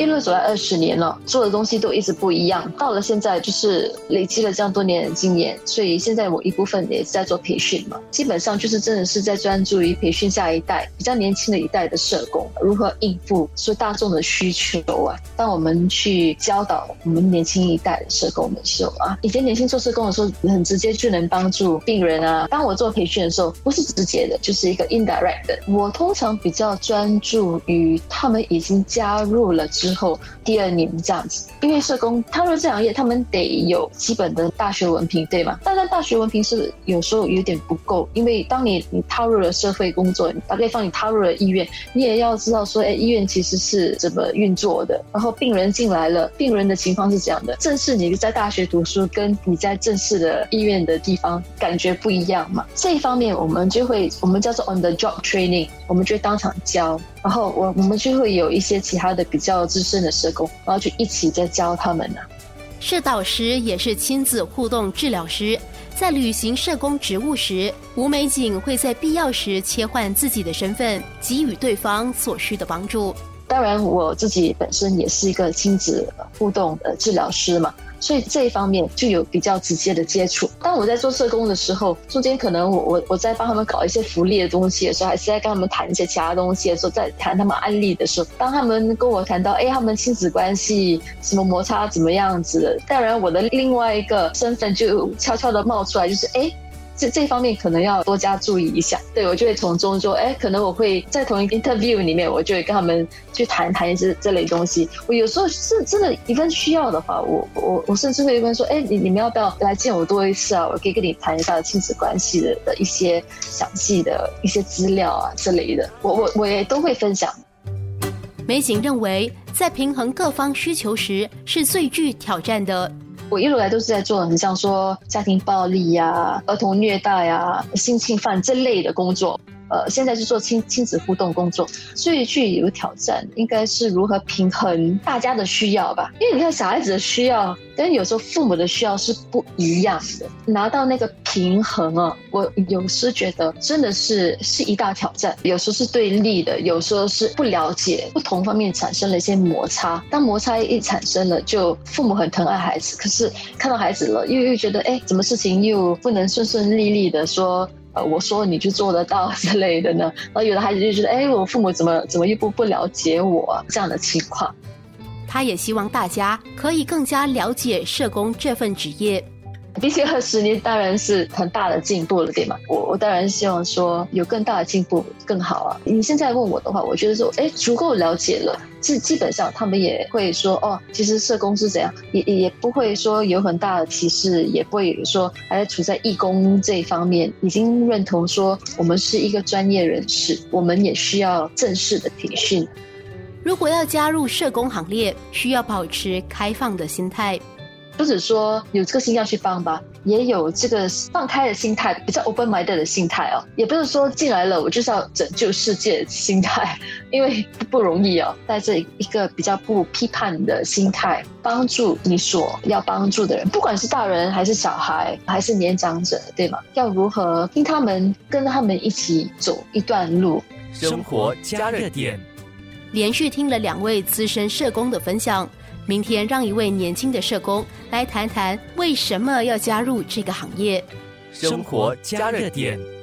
一路走来二十年了，做的东西都一直不一样。到了现在，就是累积了这样多年的经验，所以现在我一部分也是在做培训嘛。基本上就是真的是在专注于培训下一代比较年轻的一代的社工，如何应付说大众的需求啊。当我们去教导我们年轻一代的社工的时候啊，以前年轻做社工的时候，很直接就能帮助病人啊。当我做培训的时候，不是直接的，就是一个 indirect。我通常比较专注于他们已经加入了之。之后第二年这样子，因为社工踏入这行业，他们得有基本的大学文凭，对吗？但是大学文凭是有时候有点不够，因为当你你踏入了社会工作，打比方你踏入了医院，你也要知道说，哎，医院其实是怎么运作的。然后病人进来了，病人的情况是这样的。正式你在大学读书，跟你在正式的医院的地方感觉不一样嘛。这一方面我们就会，我们叫做 on the job training，我们就会当场教。然后我我们就会有一些其他的比较资深的社工，然后就一起在教他们呢。社导师也是亲子互动治疗师，在履行社工职务时，吴美景会在必要时切换自己的身份，给予对方所需的帮助。当然，我自己本身也是一个亲子互动的治疗师嘛。所以这一方面就有比较直接的接触。当我在做社工的时候，中间可能我我我在帮他们搞一些福利的东西的时候，还是在跟他们谈一些其他东西的时候，在谈他们案例的时候，当他们跟我谈到，哎，他们亲子关系什么摩擦怎么样子，当然我的另外一个身份就悄悄的冒出来，就是哎。这这方面可能要多加注意一下，对我就会从中说，哎，可能我会在同一个 interview 里面，我就会跟他们去谈谈这这类东西。我有时候是真的，一份需要的话，我我我甚至会问说，哎，你你们要不要来见我多一次啊？我可以跟你谈一下亲子关系的的一些详细的一些资料啊之类的，我我我也都会分享。美景认为，在平衡各方需求时，是最具挑战的。我一路来都是在做很像说家庭暴力呀、儿童虐待呀、性侵犯这类的工作。呃，现在是做亲亲子互动工作，所以去有挑战，应该是如何平衡大家的需要吧？因为你看小孩子的需要跟有时候父母的需要是不一样的，拿到那个平衡啊，我有时觉得真的是是一大挑战。有时候是对立的，有时候是不了解，不同方面产生了一些摩擦。当摩擦一产生了，就父母很疼爱孩子，可是看到孩子了，又又觉得哎，怎么事情又不能顺顺利利的说。呃，我说你就做得到 之类的呢，然后有的孩子就觉得，哎，我父母怎么怎么又不不了解我这样的情况。他也希望大家可以更加了解社工这份职业。比起二十年，当然是很大的进步了，对吗？我我当然希望说有更大的进步更好啊。你现在问我的话，我觉得说，哎，足够了解了。基基本上他们也会说，哦，其实社工是怎样，也也不会说有很大的歧视，也不会说还处在义工这一方面，已经认同说我们是一个专业人士，我们也需要正式的培训。如果要加入社工行列，需要保持开放的心态。不止说有这个心要去帮吧，也有这个放开的心态，比较 open minded 的心态哦。也不是说进来了我就是要拯救世界的心态，因为不容易哦。带着一个比较不批判的心态，帮助你所要帮助的人，不管是大人还是小孩，还是年长者，对吗？要如何听他们，跟他们一起走一段路？生活加热点，连续听了两位资深社工的分享。明天让一位年轻的社工来谈谈为什么要加入这个行业。生活加热点。